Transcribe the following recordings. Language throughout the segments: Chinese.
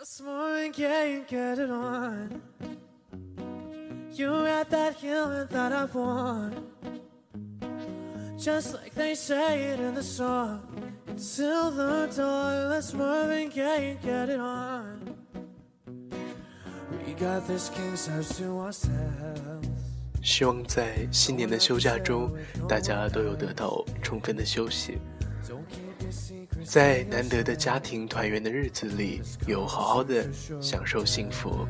This morning, can't get it on. You had that healing that I want. Just like they say it in the song. Until the dawn, let's Marvin Gaye and get it on. We got this king size to ourselves. 希望在新年的休假中，大家都有得到充分的休息， 在难得的家庭团圆的日子里，有好好的享受幸福。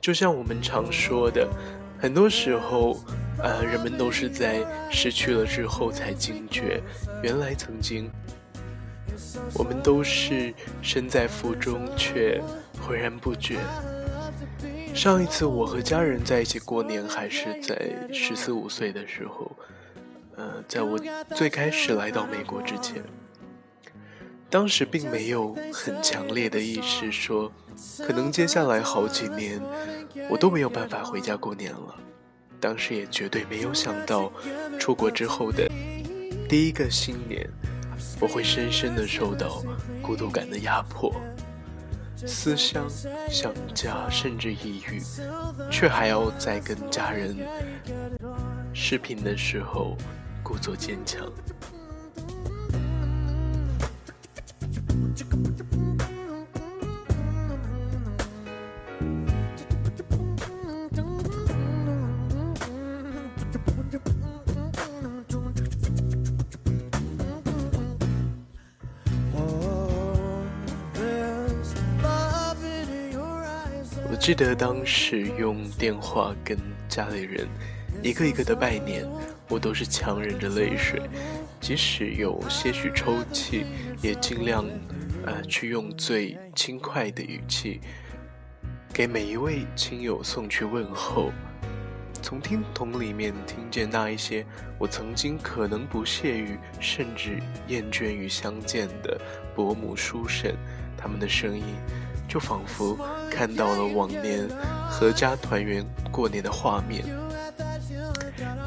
就像我们常说的，很多时候，呃，人们都是在失去了之后才惊觉，原来曾经我们都是身在福中，却浑然不觉。上一次我和家人在一起过年，还是在十四五岁的时候，呃，在我最开始来到美国之前，当时并没有很强烈的意识说，可能接下来好几年我都没有办法回家过年了。当时也绝对没有想到，出国之后的第一个新年，我会深深的受到孤独感的压迫。思乡、想家，甚至抑郁，却还要在跟家人视频的时候故作坚强。记得当时用电话跟家里人一个一个的拜年，我都是强忍着泪水，即使有些许抽泣，也尽量呃去用最轻快的语气给每一位亲友送去问候。从听筒里面听见那一些我曾经可能不屑于，甚至厌倦于相见的伯母叔婶，他们的声音。就仿佛看到了往年阖家团圆过年的画面，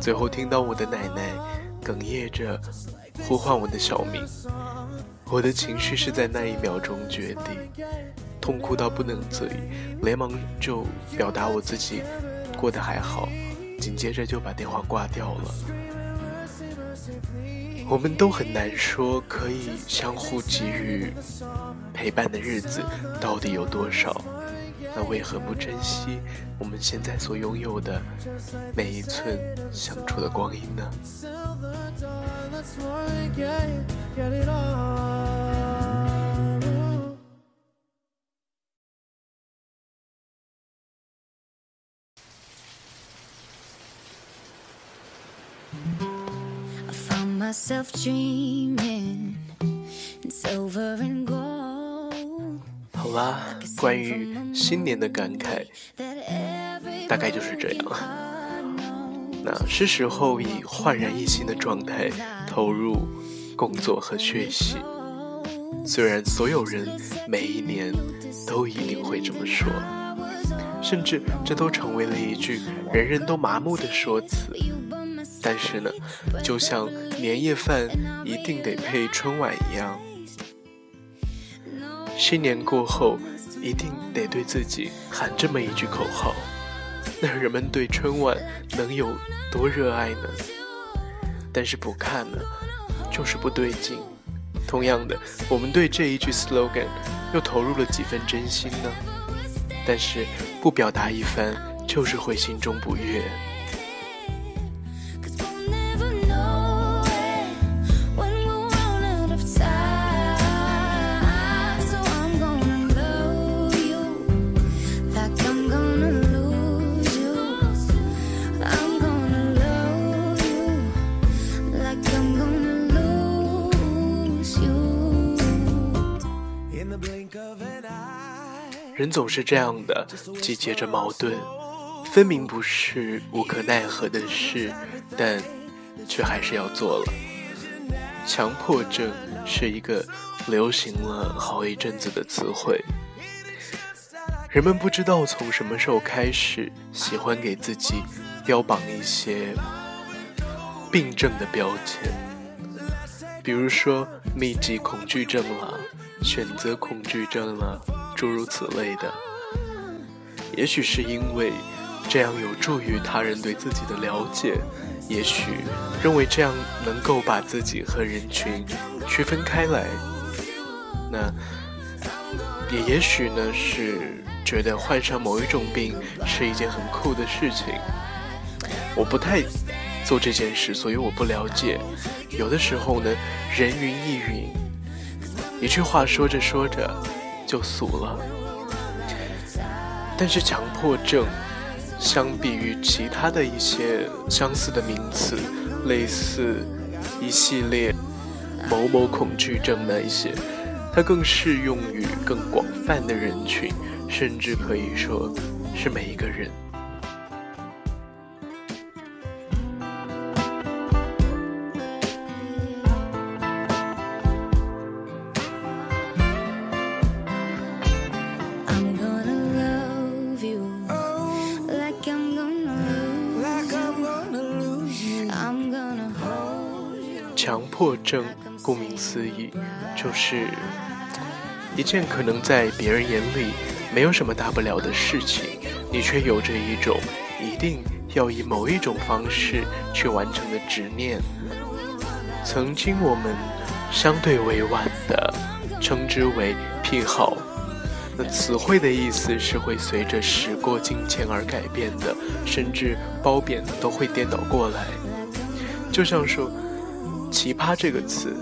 最后听到我的奶奶哽咽着呼唤我的小名，我的情绪是在那一秒钟决定，痛哭到不能自已，连忙就表达我自己过得还好，紧接着就把电话挂掉了。我们都很难说，可以相互给予陪伴的日子到底有多少？那为何不珍惜我们现在所拥有的每一寸相处的光阴呢？啦，关于新年的感慨，大概就是这样。那是时候以焕然一新的状态投入工作和学习。虽然所有人每一年都一定会这么说，甚至这都成为了一句人人都麻木的说辞。但是呢，就像年夜饭一定得配春晚一样，新年过后一定得对自己喊这么一句口号，那人们对春晚能有多热爱呢？但是不看呢，就是不对劲。同样的，我们对这一句 slogan 又投入了几分真心呢？但是不表达一番，就是会心中不悦。人总是这样的，集结着矛盾，分明不是无可奈何的事，但却还是要做了。强迫症是一个流行了好一阵子的词汇，人们不知道从什么时候开始，喜欢给自己标榜一些病症的标签，比如说密集恐惧症了。选择恐惧症了，诸如此类的。也许是因为这样有助于他人对自己的了解，也许认为这样能够把自己和人群区分开来。那也也许呢是觉得患上某一种病是一件很酷的事情。我不太做这件事，所以我不了解。有的时候呢，人云亦云，一句话说着说着就俗了。但是强迫症，相比于其他的一些相似的名词，类似一系列某某恐惧症那一些，它更适用于更广泛的人群，甚至可以说是每一个人。强迫症，顾名思义，就是一件可能在别人眼里没有什么大不了的事情，你却有着一种一定要以某一种方式去完成的执念。曾经我们相对委婉的称之为癖好，那词汇的意思是会随着时过境迁而改变的，甚至褒贬都会颠倒过来，就像说。奇葩这个词，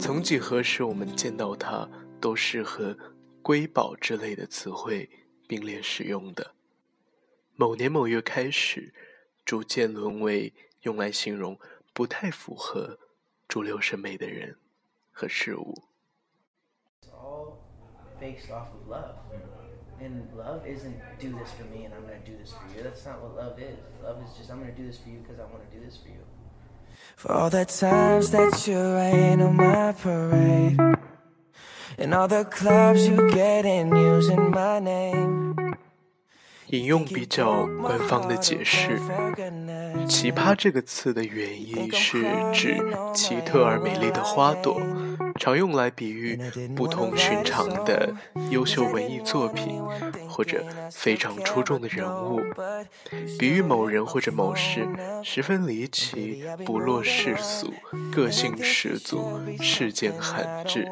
曾几何时，我们见到它都是和瑰宝之类的词汇并列使用的。某年某月开始，逐渐沦为用来形容不太符合主流审美的人和事物。for all the times that you rain on my parade. And all the clubs you get in using my name 引用比较官方的解释，“奇葩”这个词的原意是指奇特而美丽的花朵。常用来比喻不同寻常的优秀文艺作品，或者非常出众的人物，比喻某人或者某事十分离奇、不落世俗、个性十足、事件罕至。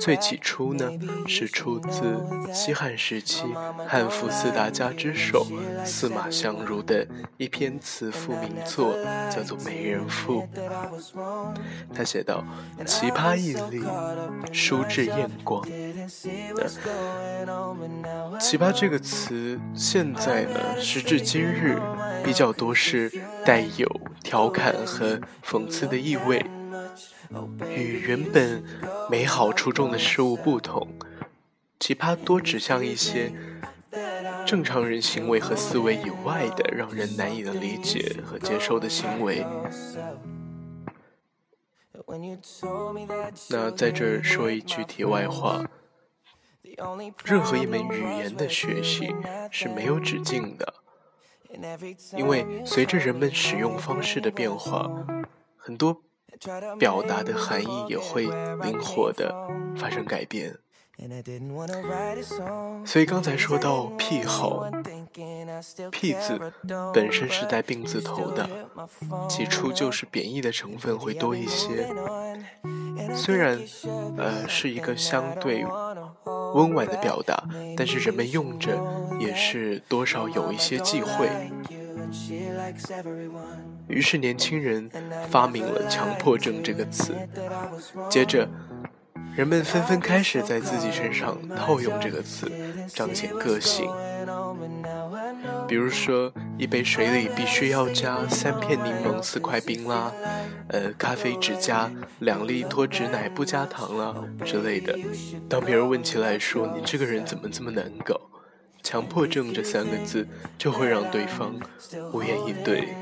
最起初呢，是出自西汉时期汉赋四大家之首司马相如的一篇词赋名作，叫做《美人赋》。他写道：“奇葩异丽，书至艳光。”奇葩这个词，现在呢，时至今日，比较多是带有调侃和讽刺的意味。与原本美好出众的事物不同，奇葩多指向一些正常人行为和思维以外的让人难以的理解和接受的行为。那在这儿说一句题外话：任何一门语言的学习是没有止境的，因为随着人们使用方式的变化，很多。表达的含义也会灵活的发生改变，所以刚才说到癖好，癖字本身是带病字头的，起初就是贬义的成分会多一些。虽然呃是一个相对温婉的表达，但是人们用着也是多少有一些忌讳。于是，年轻人发明了“强迫症”这个词。接着，人们纷纷开始在自己身上套用这个词，彰显个性。比如说，一杯水里必须要加三片柠檬、四块冰啦，呃，咖啡只加两粒脱脂奶，不加糖啦之类的。当别人问起来说：“你这个人怎么这么难搞？”强迫症这三个字，就会让对方无言以对。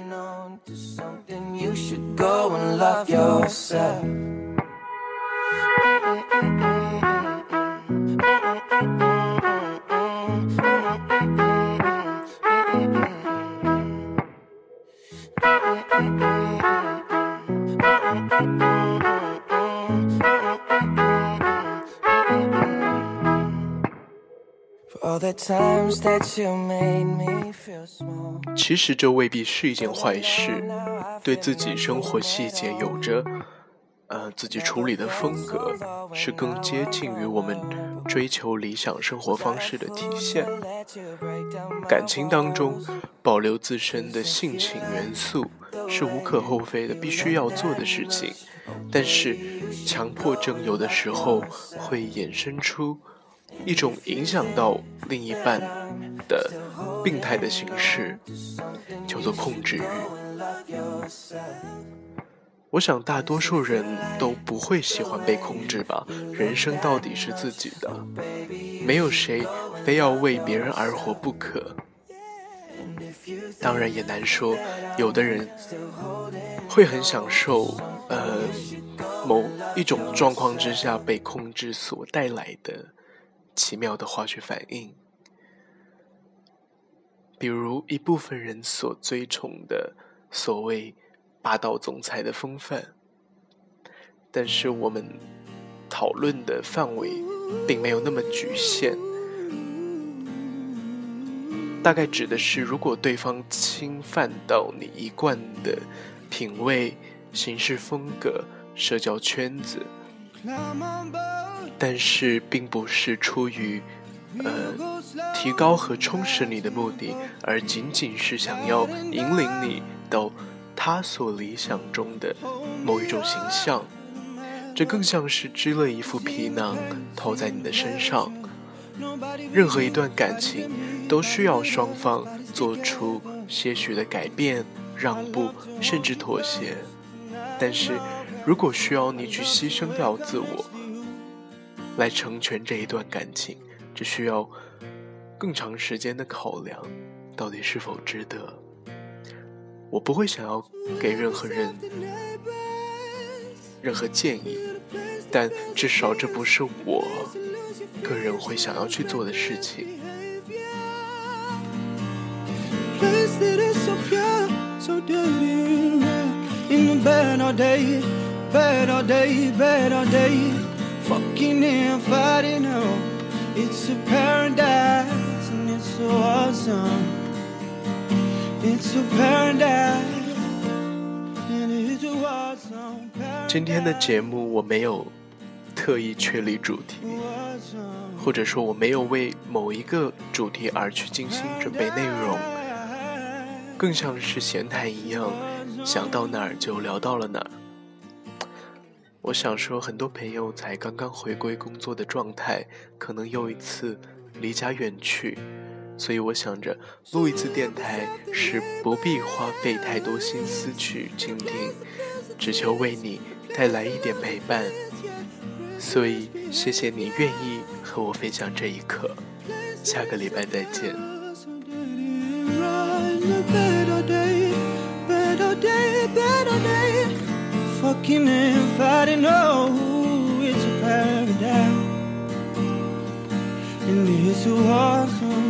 其实这未必是一件坏事，对自己生活细节有着。呃，自己处理的风格是更接近于我们追求理想生活方式的体现。感情当中保留自身的性情元素是无可厚非的，必须要做的事情。但是强迫症有的时候会衍生出一种影响到另一半的病态的形式，叫做控制欲。我想大多数人都不会喜欢被控制吧，人生到底是自己的，没有谁非要为别人而活不可。当然也难说，有的人会很享受，呃，某一种状况之下被控制所带来的奇妙的化学反应，比如一部分人所追崇的所谓。霸道总裁的风范，但是我们讨论的范围并没有那么局限，大概指的是如果对方侵犯到你一贯的品味、行事风格、社交圈子，但是并不是出于呃提高和充实你的目的，而仅仅是想要引领你到。他所理想中的某一种形象，这更像是织了一副皮囊套在你的身上。任何一段感情都需要双方做出些许的改变、让步，甚至妥协。但是如果需要你去牺牲掉自我，来成全这一段感情，这需要更长时间的考量，到底是否值得？我不会想要给任何人任何建议，但至少这不是我个人会想要去做的事情。今天的节目我没有特意确立主题，或者说我没有为某一个主题而去精心准备内容，更像是闲谈一样，想到哪儿就聊到了哪儿。我想说，很多朋友才刚刚回归工作的状态，可能又一次离家远去。所以我想着录一次电台是不必花费太多心思去倾听，只求为你带来一点陪伴。所以谢谢你愿意和我分享这一刻，下个礼拜再见。fucking and fighting, oh, it's a paradise and it's a war song.